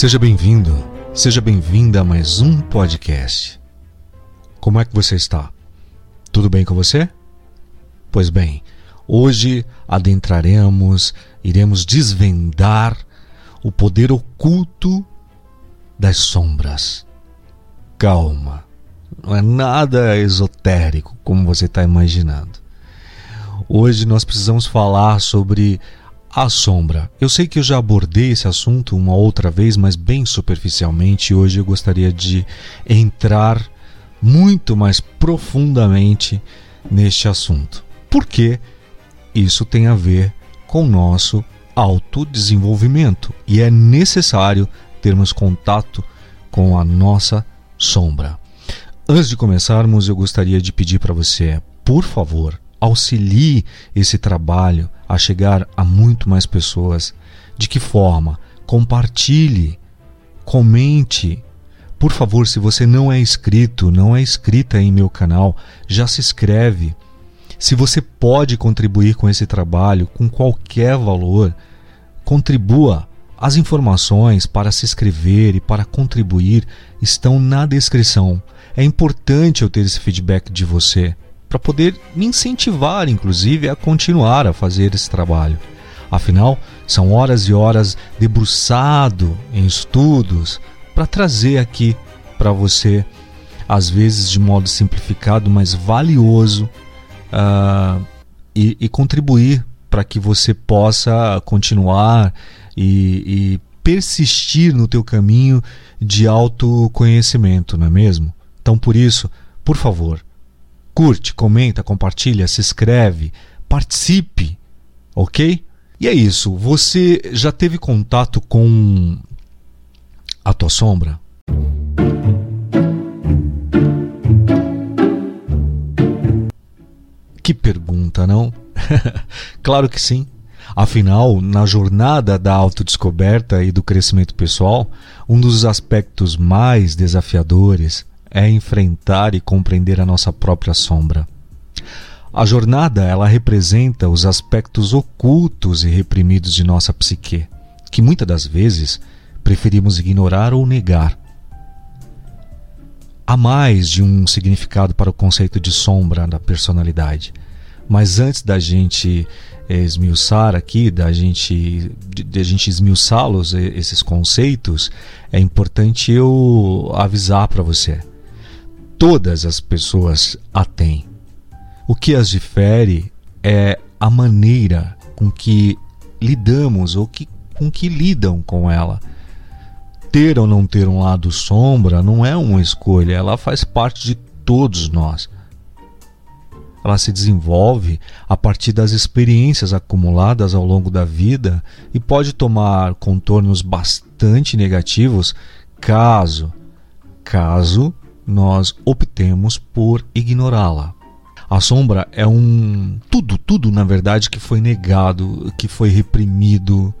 Seja bem-vindo, seja bem-vinda a mais um podcast. Como é que você está? Tudo bem com você? Pois bem, hoje adentraremos, iremos desvendar o poder oculto das sombras. Calma, não é nada esotérico como você está imaginando. Hoje nós precisamos falar sobre a sombra. Eu sei que eu já abordei esse assunto uma outra vez, mas bem superficialmente. Hoje eu gostaria de entrar muito mais profundamente neste assunto. Porque isso tem a ver com o nosso autodesenvolvimento e é necessário termos contato com a nossa sombra. Antes de começarmos, eu gostaria de pedir para você, por favor, auxilie esse trabalho a chegar a muito mais pessoas. De que forma? Compartilhe, comente. Por favor, se você não é inscrito, não é inscrita em meu canal, já se inscreve. Se você pode contribuir com esse trabalho com qualquer valor, contribua. As informações para se inscrever e para contribuir estão na descrição. É importante eu ter esse feedback de você para poder me incentivar, inclusive, a continuar a fazer esse trabalho. Afinal, são horas e horas debruçado em estudos para trazer aqui para você, às vezes de modo simplificado, mas valioso, uh, e, e, contribuir para que você possa continuar e, e persistir no teu caminho de autoconhecimento, não é mesmo? Então, por isso, por favor, curte, comenta, compartilha, se inscreve, participe, ok? E é isso. Você já teve contato com a tua sombra? Que pergunta, não? claro que sim. Afinal, na jornada da autodescoberta e do crescimento pessoal, um dos aspectos mais desafiadores é enfrentar e compreender a nossa própria sombra. A jornada, ela representa os aspectos ocultos e reprimidos de nossa psique, que muitas das vezes preferimos ignorar ou negar. Há mais de um significado para o conceito de sombra da personalidade. Mas antes da gente esmiuçar aqui, da gente, de, gente esmiuçá-los, esses conceitos, é importante eu avisar para você todas as pessoas a têm. O que as difere é a maneira com que lidamos ou que, com que lidam com ela. Ter ou não ter um lado sombra não é uma escolha, ela faz parte de todos nós. Ela se desenvolve a partir das experiências acumuladas ao longo da vida e pode tomar contornos bastante negativos caso caso nós optemos por ignorá-la. A sombra é um tudo, tudo na verdade que foi negado, que foi reprimido,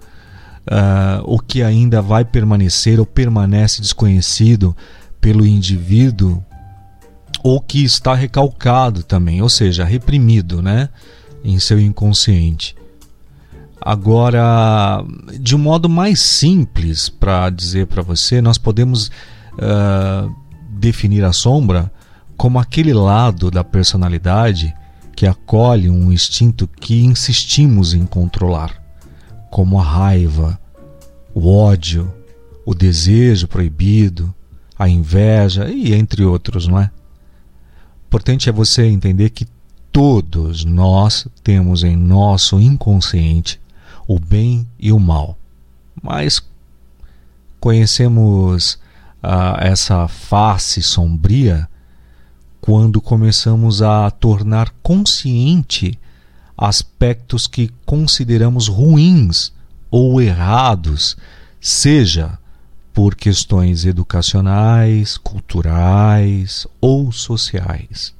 uh, o que ainda vai permanecer ou permanece desconhecido pelo indivíduo ou que está recalcado também, ou seja, reprimido, né, em seu inconsciente. Agora, de um modo mais simples para dizer para você, nós podemos uh, definir a sombra como aquele lado da personalidade que acolhe um instinto que insistimos em controlar, como a raiva, o ódio, o desejo proibido, a inveja e entre outros, não é? Importante é você entender que todos nós temos em nosso inconsciente o bem e o mal. Mas conhecemos essa face sombria quando começamos a tornar consciente aspectos que consideramos ruins ou errados, seja por questões educacionais, culturais ou sociais.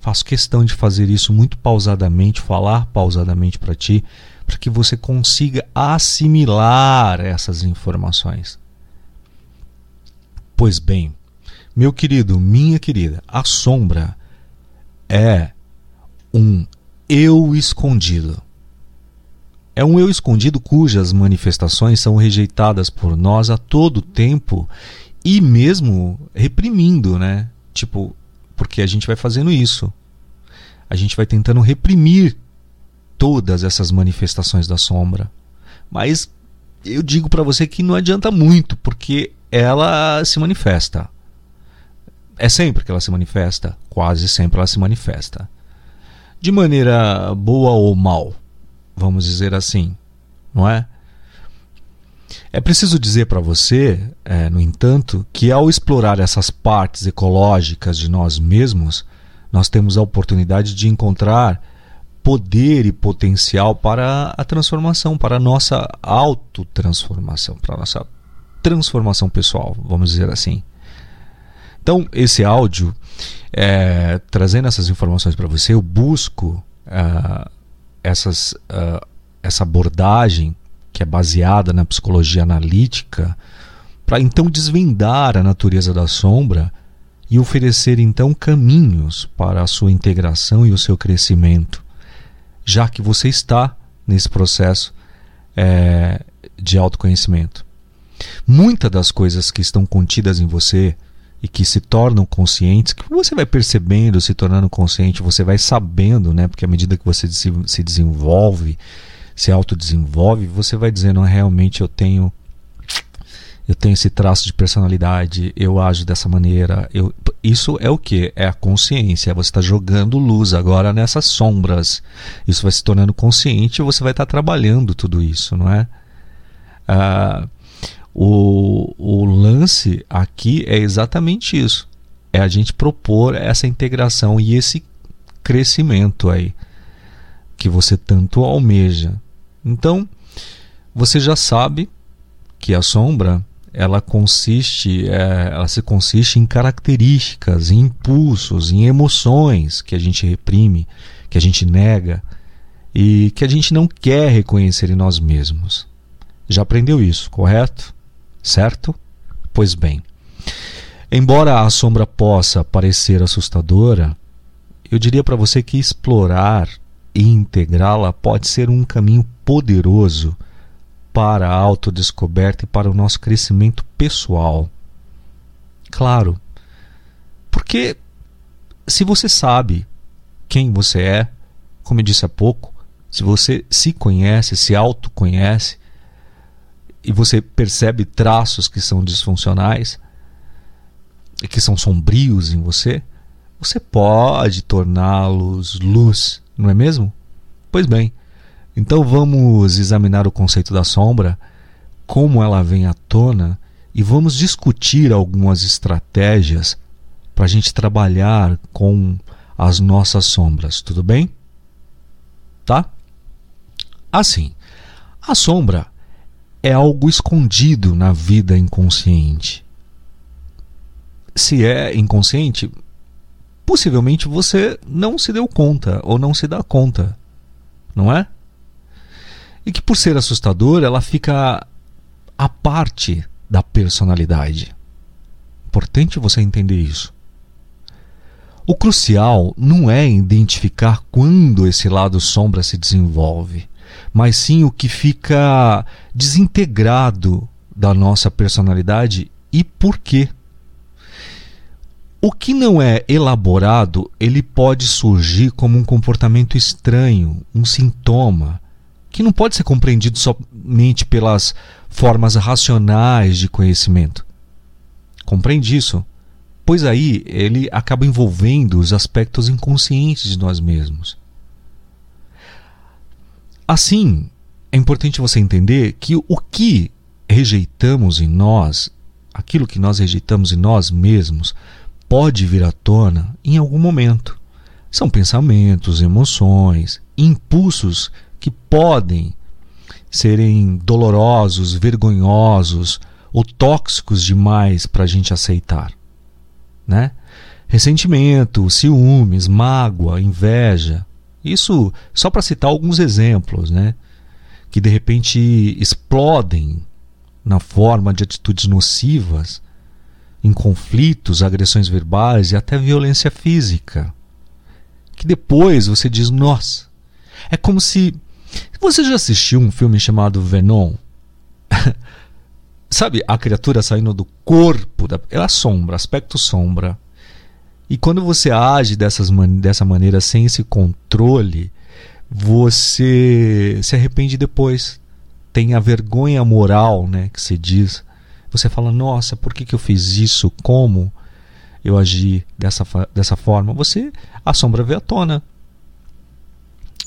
Faço questão de fazer isso muito pausadamente, falar pausadamente para ti, para que você consiga assimilar essas informações. Pois bem, meu querido, minha querida, a sombra é um eu escondido. É um eu escondido cujas manifestações são rejeitadas por nós a todo tempo e mesmo reprimindo, né? Tipo, porque a gente vai fazendo isso. A gente vai tentando reprimir todas essas manifestações da sombra. Mas eu digo para você que não adianta muito, porque ela se manifesta. É sempre que ela se manifesta, quase sempre ela se manifesta. De maneira boa ou mal, vamos dizer assim, não é? É preciso dizer para você, é, no entanto, que ao explorar essas partes ecológicas de nós mesmos, nós temos a oportunidade de encontrar poder e potencial para a transformação, para a nossa autotransformação, para a nossa transformação pessoal, vamos dizer assim. Então, esse áudio, é, trazendo essas informações para você, eu busco uh, essas, uh, essa abordagem que é baseada na psicologia analítica para então desvendar a natureza da sombra e oferecer então caminhos para a sua integração e o seu crescimento já que você está nesse processo é, de autoconhecimento. Muitas das coisas que estão contidas em você e que se tornam conscientes, que você vai percebendo, se tornando consciente, você vai sabendo, né? Porque à medida que você se desenvolve, se autodesenvolve, você vai dizendo, realmente eu tenho eu tenho esse traço de personalidade, eu ajo dessa maneira. Eu, isso é o que? É a consciência. Você está jogando luz agora nessas sombras. Isso vai se tornando consciente e você vai estar tá trabalhando tudo isso, não é? Ah, o, o lance aqui é exatamente isso. É a gente propor essa integração e esse crescimento aí que você tanto almeja. Então, você já sabe que a sombra ela consiste, é, ela se consiste em características, em impulsos, em emoções que a gente reprime, que a gente nega e que a gente não quer reconhecer em nós mesmos. Já aprendeu isso, correto? Certo? Pois bem. Embora a sombra possa parecer assustadora, eu diria para você que explorar e integrá-la pode ser um caminho poderoso para a autodescoberta e para o nosso crescimento pessoal. Claro, porque se você sabe quem você é, como eu disse há pouco, se você se conhece, se autoconhece, e você percebe traços que são disfuncionais, e que são sombrios em você, você pode torná-los luz, não é mesmo? Pois bem, então vamos examinar o conceito da sombra, como ela vem à tona e vamos discutir algumas estratégias para a gente trabalhar com as nossas sombras, tudo bem? Tá? Assim, a sombra é algo escondido na vida inconsciente. Se é inconsciente, possivelmente você não se deu conta ou não se dá conta, não é? e que, por ser assustador, ela fica à parte da personalidade. Importante você entender isso. O crucial não é identificar quando esse lado sombra se desenvolve, mas sim o que fica desintegrado da nossa personalidade e por quê. O que não é elaborado, ele pode surgir como um comportamento estranho, um sintoma, que não pode ser compreendido somente pelas formas racionais de conhecimento. Compreende isso? Pois aí ele acaba envolvendo os aspectos inconscientes de nós mesmos. Assim, é importante você entender que o que rejeitamos em nós, aquilo que nós rejeitamos em nós mesmos, pode vir à tona em algum momento. São pensamentos, emoções, impulsos que podem serem dolorosos, vergonhosos ou tóxicos demais para a gente aceitar, né? Ressentimento, ciúmes, mágoa, inveja, isso só para citar alguns exemplos, né? Que de repente explodem na forma de atitudes nocivas, em conflitos, agressões verbais e até violência física. Que depois você diz, nossa, é como se Você já assistiu um filme chamado Venom? Sabe, a criatura saindo do corpo, da, é a sombra, aspecto sombra. E quando você age dessas man dessa maneira, sem esse controle, você se arrepende depois. Tem a vergonha moral, né, que se diz. Você fala, nossa, por que, que eu fiz isso? Como eu agi dessa, dessa forma? Você, a sombra veio à tona.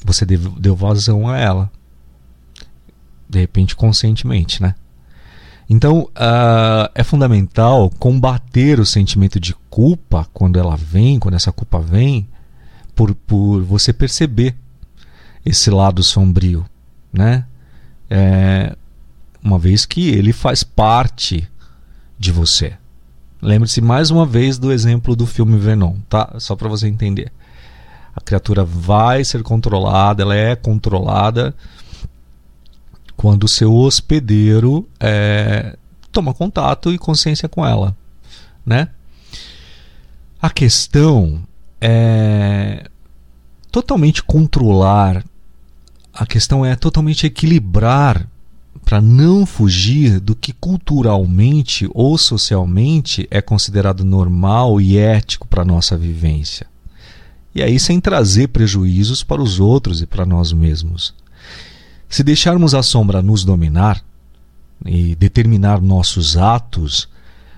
Você deu, deu vazão a ela. De repente, conscientemente, né? Então, uh, é fundamental combater o sentimento de culpa quando ela vem, quando essa culpa vem, por, por você perceber esse lado sombrio, né? É, uma vez que ele faz parte de você. Lembre-se mais uma vez do exemplo do filme Venom, tá? Só para você entender. A criatura vai ser controlada, ela é controlada quando o seu hospedeiro é, toma contato e consciência com ela, né? A questão é totalmente controlar, a questão é totalmente equilibrar para não fugir do que culturalmente ou socialmente é considerado normal e ético para nossa vivência. E aí sem trazer prejuízos para os outros e para nós mesmos. Se deixarmos a sombra nos dominar e determinar nossos atos,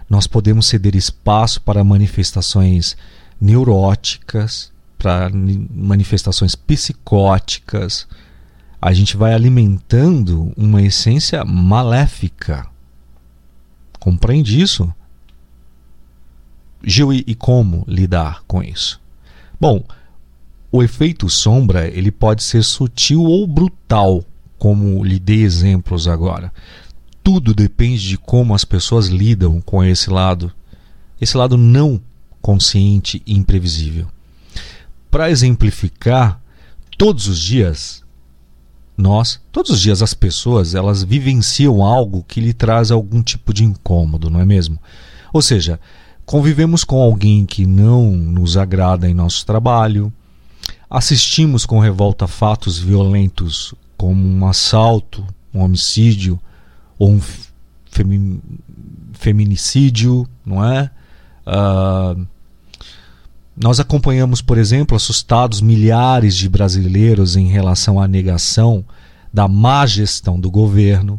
nós podemos ceder espaço para manifestações neuróticas, para manifestações psicóticas. A gente vai alimentando uma essência maléfica. Compreende isso? Gil, e como lidar com isso? Bom, o efeito sombra ele pode ser sutil ou brutal como lhe dei exemplos agora. Tudo depende de como as pessoas lidam com esse lado, esse lado não consciente e imprevisível. Para exemplificar, todos os dias nós, todos os dias as pessoas, elas vivenciam algo que lhe traz algum tipo de incômodo, não é mesmo? Ou seja, convivemos com alguém que não nos agrada em nosso trabalho, assistimos com revolta fatos violentos como um assalto, um homicídio ou um femi feminicídio, não é? Uh, nós acompanhamos, por exemplo, assustados milhares de brasileiros em relação à negação da má gestão do governo,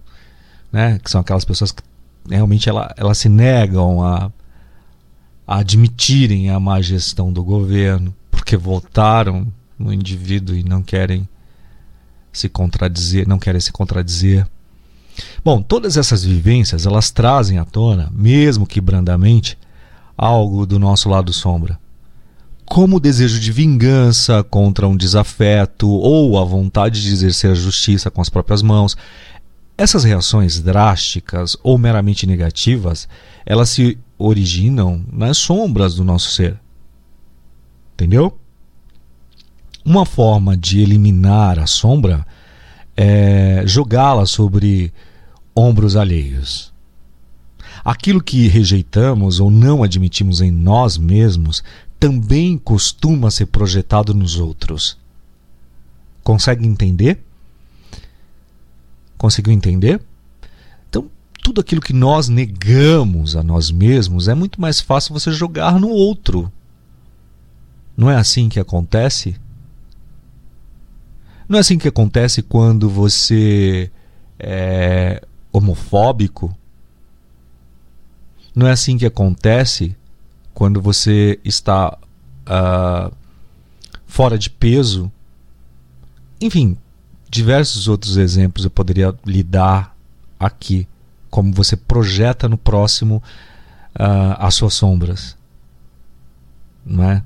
né? que são aquelas pessoas que realmente ela, elas se negam a, a admitirem a má gestão do governo, porque votaram no indivíduo e não querem se contradizer, não querem se contradizer. Bom, todas essas vivências, elas trazem à tona, mesmo que brandamente, algo do nosso lado sombra. Como o desejo de vingança contra um desafeto ou a vontade de exercer a justiça com as próprias mãos. Essas reações drásticas ou meramente negativas, elas se originam nas sombras do nosso ser. Entendeu? Uma forma de eliminar a sombra é jogá-la sobre ombros alheios. Aquilo que rejeitamos ou não admitimos em nós mesmos também costuma ser projetado nos outros. Consegue entender? Conseguiu entender? Então, tudo aquilo que nós negamos a nós mesmos é muito mais fácil você jogar no outro. Não é assim que acontece? Não é assim que acontece quando você é homofóbico? Não é assim que acontece quando você está uh, fora de peso? Enfim, diversos outros exemplos eu poderia lhe dar aqui, como você projeta no próximo uh, as suas sombras. Não é?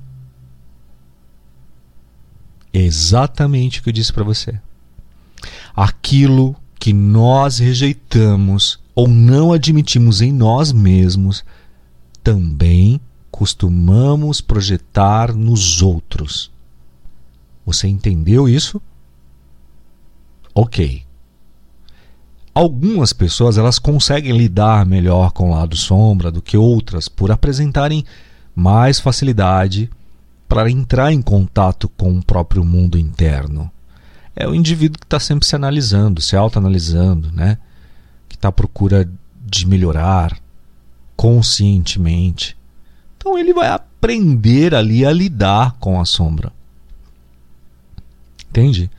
Exatamente o que eu disse para você. Aquilo que nós rejeitamos ou não admitimos em nós mesmos, também costumamos projetar nos outros. Você entendeu isso? Ok. Algumas pessoas elas conseguem lidar melhor com o lado sombra do que outras por apresentarem mais facilidade para entrar em contato com o próprio mundo interno. é o indivíduo que está sempre se analisando, se autoanalisando, né? que está à procura de melhorar conscientemente. Então ele vai aprender ali a lidar com a sombra. Entende?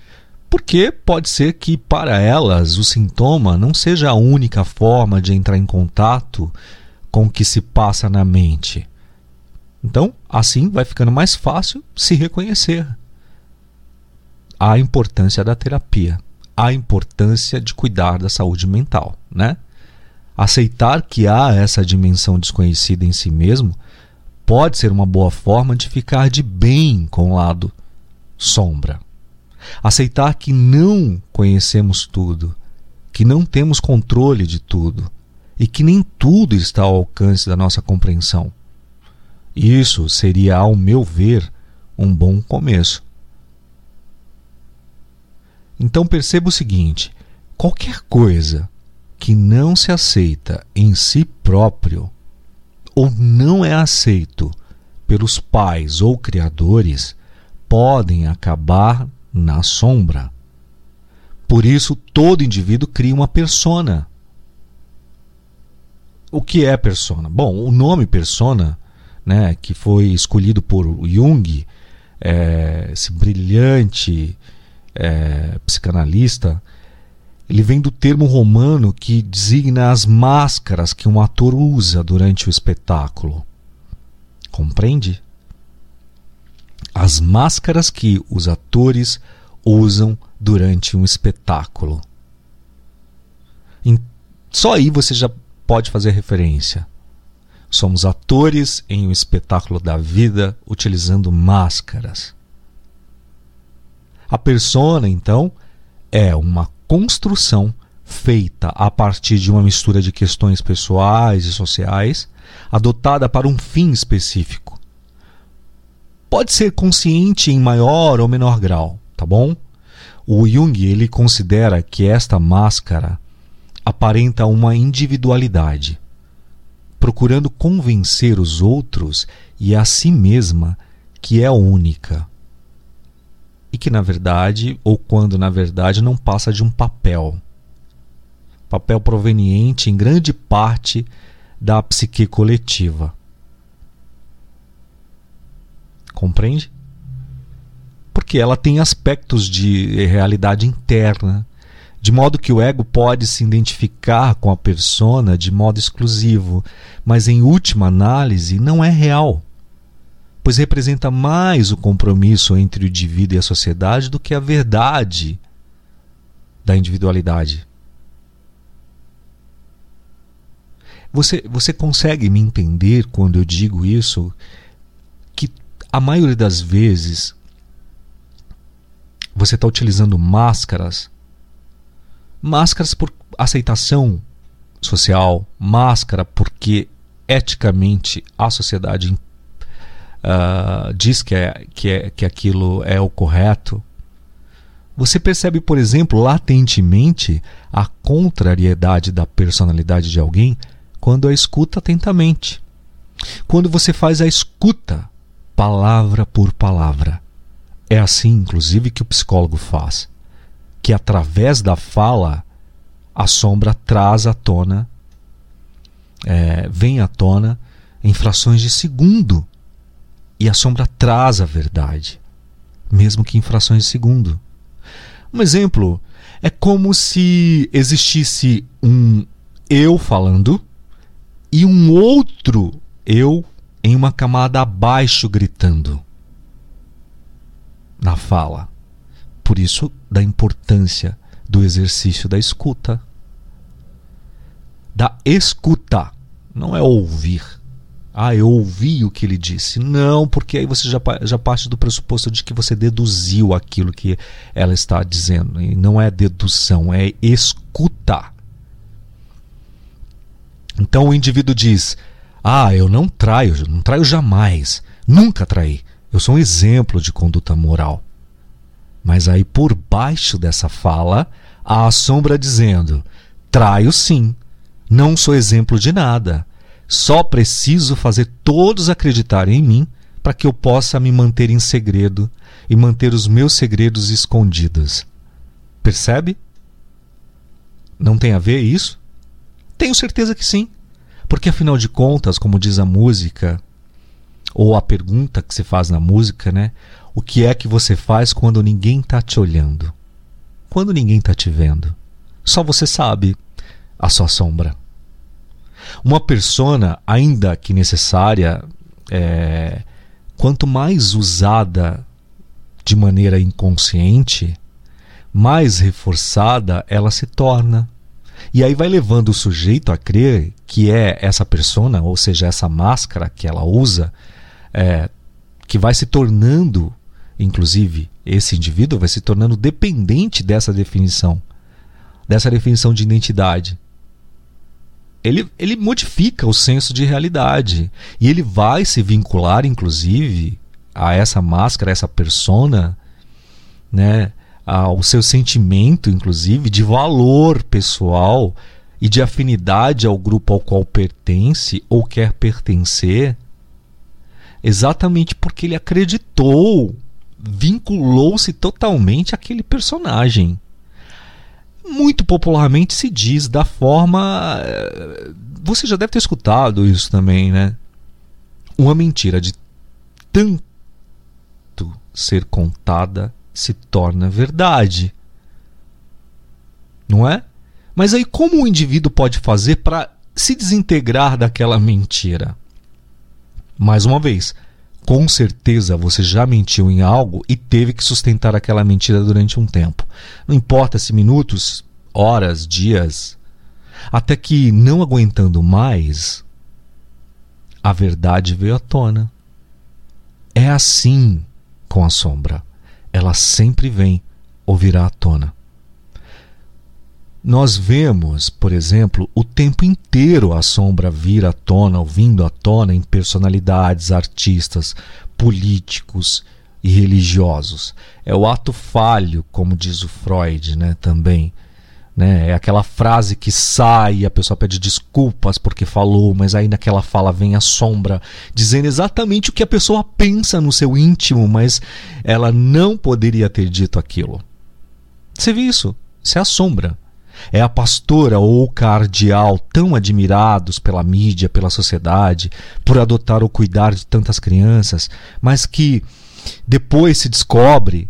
Porque pode ser que para elas o sintoma não seja a única forma de entrar em contato com o que se passa na mente. Então, assim vai ficando mais fácil se reconhecer. A importância da terapia, a importância de cuidar da saúde mental, né? Aceitar que há essa dimensão desconhecida em si mesmo pode ser uma boa forma de ficar de bem com o lado sombra. Aceitar que não conhecemos tudo, que não temos controle de tudo e que nem tudo está ao alcance da nossa compreensão. Isso seria, ao meu ver, um bom começo. Então perceba o seguinte: qualquer coisa que não se aceita em si próprio ou não é aceito pelos pais ou criadores podem acabar na sombra. Por isso, todo indivíduo cria uma persona. O que é persona? Bom, o nome persona, né, que foi escolhido por Jung, é, esse brilhante é, psicanalista, ele vem do termo romano que designa as máscaras que um ator usa durante o espetáculo. Compreende? as máscaras que os atores usam durante um espetáculo. Só aí você já pode fazer referência. Somos atores em um espetáculo da vida utilizando máscaras. A persona, então, é uma construção feita a partir de uma mistura de questões pessoais e sociais, adotada para um fim específico pode ser consciente em maior ou menor grau, tá bom? O Jung ele considera que esta máscara aparenta uma individualidade, procurando convencer os outros e a si mesma que é única. E que na verdade, ou quando na verdade, não passa de um papel. Papel proveniente em grande parte da psique coletiva. Compreende? Porque ela tem aspectos de realidade interna, de modo que o ego pode se identificar com a persona de modo exclusivo, mas em última análise não é real, pois representa mais o compromisso entre o indivíduo e a sociedade do que a verdade da individualidade. Você, você consegue me entender quando eu digo isso? a maioria das vezes você está utilizando máscaras, máscaras por aceitação social, máscara porque eticamente a sociedade uh, diz que, é, que, é, que aquilo é o correto. Você percebe, por exemplo, latentemente a contrariedade da personalidade de alguém quando a escuta atentamente. Quando você faz a escuta palavra por palavra. É assim, inclusive, que o psicólogo faz, que através da fala a sombra traz à tona, é, vem à tona em frações de segundo e a sombra traz a verdade, mesmo que em frações de segundo. Um exemplo é como se existisse um eu falando e um outro eu em uma camada abaixo gritando na fala. Por isso, da importância do exercício da escuta. Da escuta, não é ouvir. Ah, eu ouvi o que ele disse. Não, porque aí você já, já parte do pressuposto de que você deduziu aquilo que ela está dizendo. E não é dedução, é escutar. Então o indivíduo diz: ah, eu não traio, não traio jamais. Nunca traí. Eu sou um exemplo de conduta moral. Mas aí por baixo dessa fala há a sombra dizendo: traio sim. Não sou exemplo de nada. Só preciso fazer todos acreditarem em mim para que eu possa me manter em segredo e manter os meus segredos escondidos. Percebe? Não tem a ver isso? Tenho certeza que sim. Porque afinal de contas, como diz a música, ou a pergunta que se faz na música, né? O que é que você faz quando ninguém está te olhando? Quando ninguém está te vendo? Só você sabe a sua sombra. Uma persona, ainda que necessária, é, quanto mais usada de maneira inconsciente, mais reforçada ela se torna. E aí vai levando o sujeito a crer que é essa persona, ou seja, essa máscara que ela usa, é, que vai se tornando, inclusive, esse indivíduo vai se tornando dependente dessa definição, dessa definição de identidade. Ele, ele modifica o senso de realidade e ele vai se vincular, inclusive, a essa máscara, a essa persona, né, ao seu sentimento, inclusive, de valor pessoal e de afinidade ao grupo ao qual pertence ou quer pertencer, exatamente porque ele acreditou, vinculou-se totalmente àquele personagem. Muito popularmente se diz da forma. Eh, você já deve ter escutado isso também, né? Uma mentira de tanto ser contada se torna verdade. Não é? Mas aí, como o indivíduo pode fazer para se desintegrar daquela mentira? Mais uma vez, com certeza você já mentiu em algo e teve que sustentar aquela mentira durante um tempo. Não importa se minutos, horas, dias. Até que, não aguentando mais, a verdade veio à tona. É assim com a sombra. Ela sempre vem ou virá à tona. Nós vemos, por exemplo, o tempo inteiro a sombra vir à tona, vindo à tona em personalidades, artistas, políticos e religiosos. É o ato falho, como diz o Freud, né, também. Né? É aquela frase que sai a pessoa pede desculpas porque falou, mas aí naquela fala vem a sombra dizendo exatamente o que a pessoa pensa no seu íntimo, mas ela não poderia ter dito aquilo. Você viu isso? Isso é a sombra. É a pastora ou cardeal tão admirados pela mídia, pela sociedade, por adotar ou cuidar de tantas crianças, mas que depois se descobre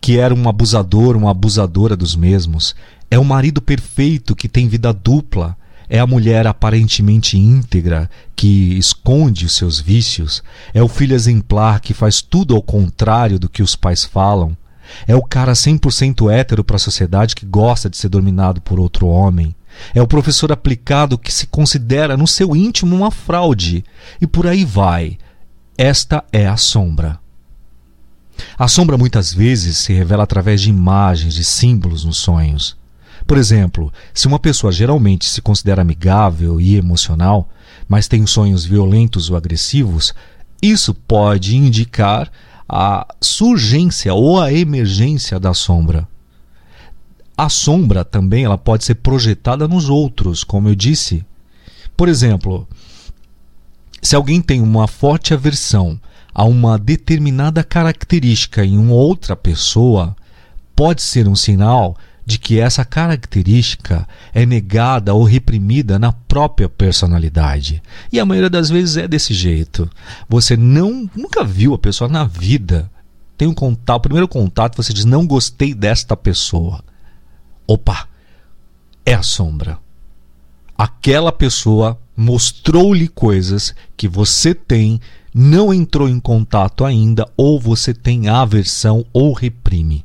que era um abusador, uma abusadora dos mesmos. É o marido perfeito que tem vida dupla. É a mulher aparentemente íntegra que esconde os seus vícios. É o filho exemplar que faz tudo ao contrário do que os pais falam. É o cara 100% hétero para a sociedade que gosta de ser dominado por outro homem. É o professor aplicado que se considera no seu íntimo uma fraude. E por aí vai. Esta é a sombra. A sombra muitas vezes se revela através de imagens, de símbolos nos sonhos. Por exemplo, se uma pessoa geralmente se considera amigável e emocional, mas tem sonhos violentos ou agressivos, isso pode indicar a surgência ou a emergência da sombra. A sombra também ela pode ser projetada nos outros, como eu disse. Por exemplo, se alguém tem uma forte aversão a uma determinada característica em uma outra pessoa, pode ser um sinal de que essa característica é negada ou reprimida na própria personalidade. E a maioria das vezes é desse jeito. Você não nunca viu a pessoa na vida. Tem um contato, o primeiro contato, você diz: "Não gostei desta pessoa". Opa. É a sombra. Aquela pessoa mostrou-lhe coisas que você tem, não entrou em contato ainda ou você tem aversão ou reprime.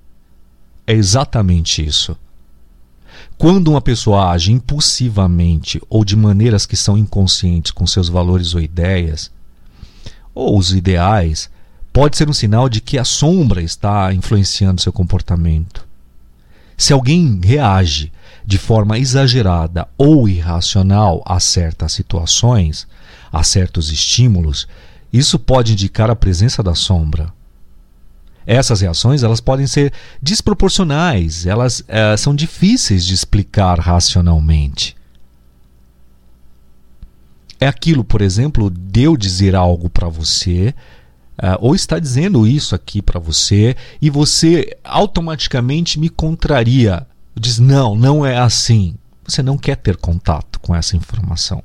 É exatamente isso. Quando uma pessoa age impulsivamente ou de maneiras que são inconscientes com seus valores ou ideias, ou os ideais, pode ser um sinal de que a sombra está influenciando seu comportamento. Se alguém reage de forma exagerada ou irracional a certas situações, a certos estímulos, isso pode indicar a presença da sombra. Essas reações elas podem ser desproporcionais, elas é, são difíceis de explicar racionalmente. É aquilo, por exemplo, de eu dizer algo para você Uh, ou está dizendo isso aqui para você e você automaticamente me contraria. Diz: não, não é assim. Você não quer ter contato com essa informação.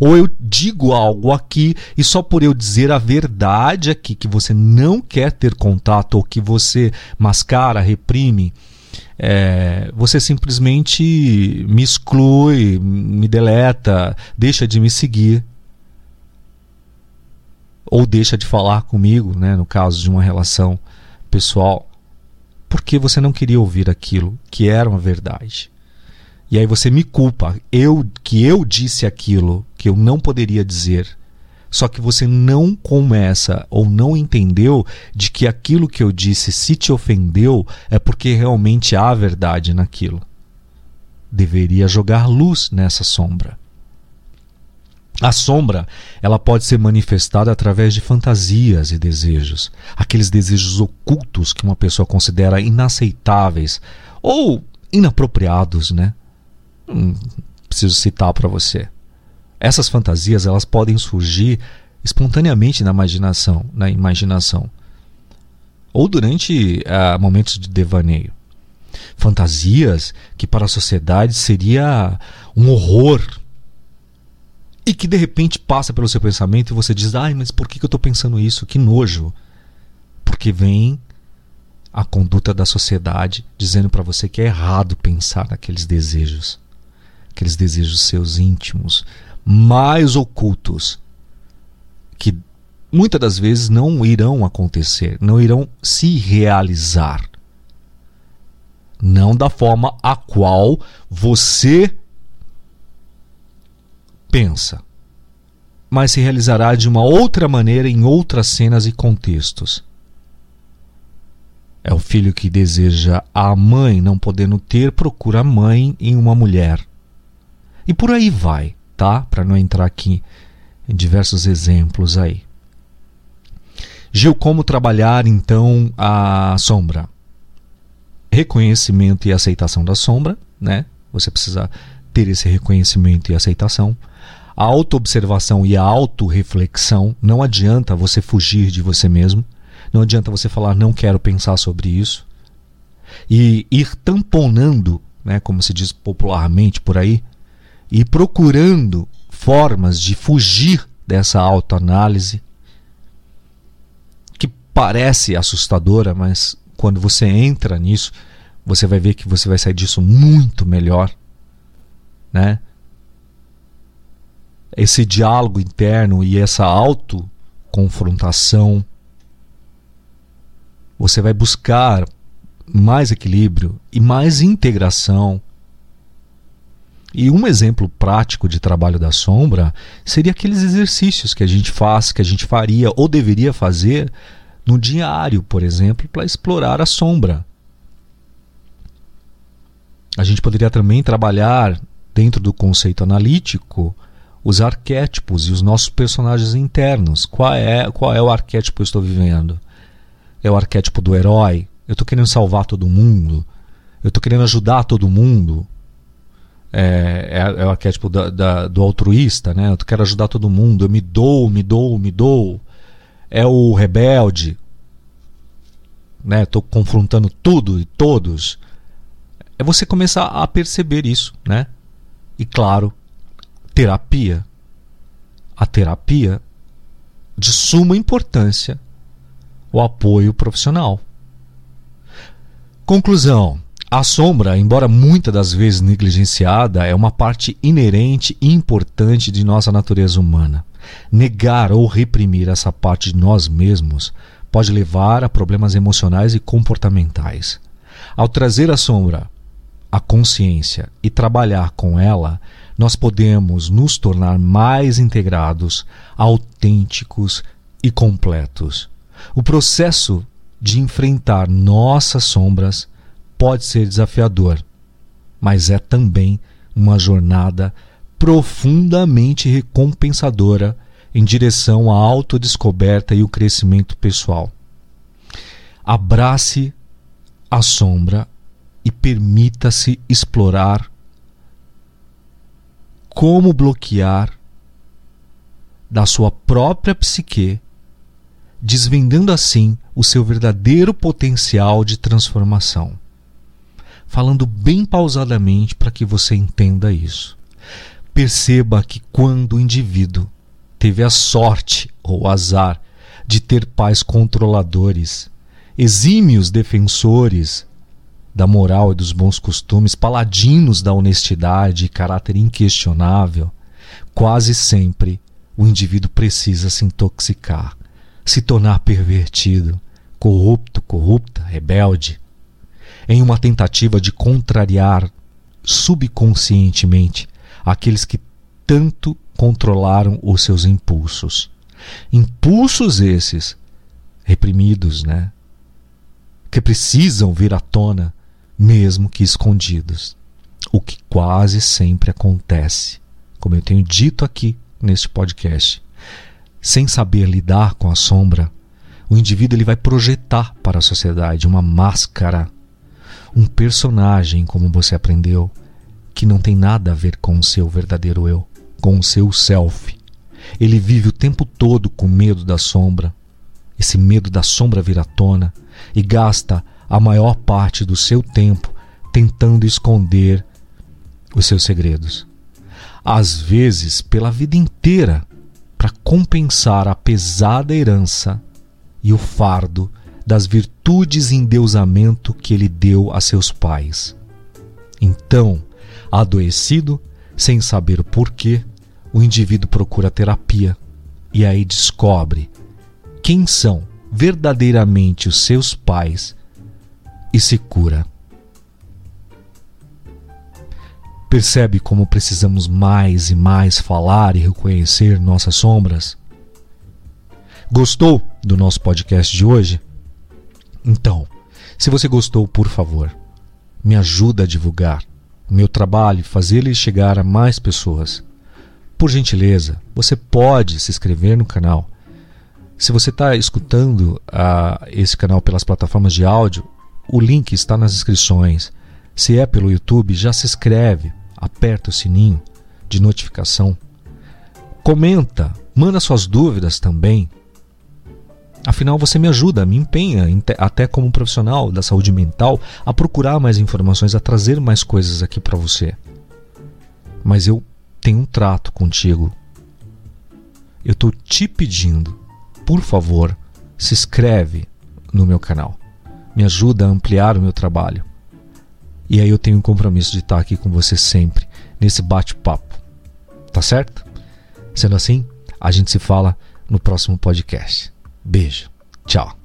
Ou eu digo algo aqui e só por eu dizer a verdade aqui que você não quer ter contato ou que você mascara, reprime, é, você simplesmente me exclui, me deleta, deixa de me seguir ou deixa de falar comigo, né, no caso de uma relação pessoal, porque você não queria ouvir aquilo que era uma verdade. E aí você me culpa, eu que eu disse aquilo que eu não poderia dizer. Só que você não começa ou não entendeu de que aquilo que eu disse, se te ofendeu, é porque realmente há verdade naquilo. Deveria jogar luz nessa sombra. A sombra, ela pode ser manifestada através de fantasias e desejos, aqueles desejos ocultos que uma pessoa considera inaceitáveis ou inapropriados, né? Hum, preciso citar para você. Essas fantasias elas podem surgir espontaneamente na imaginação, na imaginação, ou durante uh, momentos de devaneio. Fantasias que para a sociedade seria um horror e que de repente passa pelo seu pensamento e você diz: "Ai, mas por que eu estou pensando isso? Que nojo!" Porque vem a conduta da sociedade dizendo para você que é errado pensar naqueles desejos aqueles desejos seus íntimos, mais ocultos, que muitas das vezes não irão acontecer, não irão se realizar. Não da forma a qual você pensa, mas se realizará de uma outra maneira em outras cenas e contextos. É o filho que deseja a mãe não podendo ter, procura a mãe em uma mulher. E por aí vai, tá? Para não entrar aqui em diversos exemplos aí. Gil, como trabalhar então a sombra? Reconhecimento e aceitação da sombra, né? Você precisa ter esse reconhecimento e aceitação. A autoobservação e a autorreflexão. Não adianta você fugir de você mesmo. Não adianta você falar, não quero pensar sobre isso. E ir tamponando, né, como se diz popularmente por aí, e procurando formas de fugir dessa autoanálise que parece assustadora, mas quando você entra nisso, você vai ver que você vai sair disso muito melhor, né? Esse diálogo interno e essa autoconfrontação, você vai buscar mais equilíbrio e mais integração e um exemplo prático de trabalho da sombra seria aqueles exercícios que a gente faz, que a gente faria ou deveria fazer no diário, por exemplo, para explorar a sombra. A gente poderia também trabalhar dentro do conceito analítico os arquétipos e os nossos personagens internos. Qual é, qual é o arquétipo que eu estou vivendo? É o arquétipo do herói? Eu estou querendo salvar todo mundo? Eu estou querendo ajudar todo mundo? É, é, é o arquétipo da, da, do altruísta, né? Eu quero ajudar todo mundo, eu me dou, me dou, me dou. É o rebelde, né? Estou confrontando tudo e todos. É você começar a perceber isso, né? E claro, terapia. A terapia de suma importância o apoio profissional. Conclusão: a sombra, embora muitas das vezes negligenciada, é uma parte inerente e importante de nossa natureza humana. Negar ou reprimir essa parte de nós mesmos pode levar a problemas emocionais e comportamentais. Ao trazer a sombra à consciência e trabalhar com ela, nós podemos nos tornar mais integrados, autênticos e completos. O processo de enfrentar nossas sombras pode ser desafiador, mas é também uma jornada profundamente recompensadora em direção à autodescoberta e o crescimento pessoal. Abrace a sombra e permita-se explorar como bloquear da sua própria psique desvendando assim o seu verdadeiro potencial de transformação. Falando bem pausadamente para que você entenda isso. Perceba que quando o indivíduo teve a sorte ou azar de ter pais controladores, exímios defensores da moral e dos bons costumes, paladinos da honestidade e caráter inquestionável, quase sempre o indivíduo precisa se intoxicar, se tornar pervertido, corrupto, corrupta, rebelde, em uma tentativa de contrariar subconscientemente aqueles que tanto controlaram os seus impulsos. Impulsos esses reprimidos, né? Que precisam vir à tona, mesmo que escondidos. O que quase sempre acontece, como eu tenho dito aqui neste podcast. Sem saber lidar com a sombra, o indivíduo ele vai projetar para a sociedade uma máscara, um personagem, como você aprendeu, que não tem nada a ver com o seu verdadeiro eu, com o seu self. Ele vive o tempo todo com medo da sombra. Esse medo da sombra vir à tona e gasta a maior parte do seu tempo tentando esconder os seus segredos. Às vezes, pela vida inteira, para compensar a pesada herança e o fardo das virtudes e endeusamento que ele deu a seus pais. Então, adoecido, sem saber o porquê, o indivíduo procura terapia e aí descobre quem são verdadeiramente os seus pais e se cura. Percebe como precisamos mais e mais falar e reconhecer nossas sombras? Gostou do nosso podcast de hoje? Então, se você gostou, por favor, me ajuda a divulgar o meu trabalho e fazer ele chegar a mais pessoas. Por gentileza, você pode se inscrever no canal. Se você está escutando uh, esse canal pelas plataformas de áudio, o link está nas inscrições. Se é pelo YouTube, já se inscreve, aperta o sininho de notificação. Comenta, manda suas dúvidas também. Afinal, você me ajuda, me empenha, até como profissional da saúde mental, a procurar mais informações, a trazer mais coisas aqui para você. Mas eu tenho um trato contigo. Eu estou te pedindo, por favor, se inscreve no meu canal. Me ajuda a ampliar o meu trabalho. E aí eu tenho um compromisso de estar aqui com você sempre, nesse bate-papo. Tá certo? Sendo assim, a gente se fala no próximo podcast. Beijo. Tchau.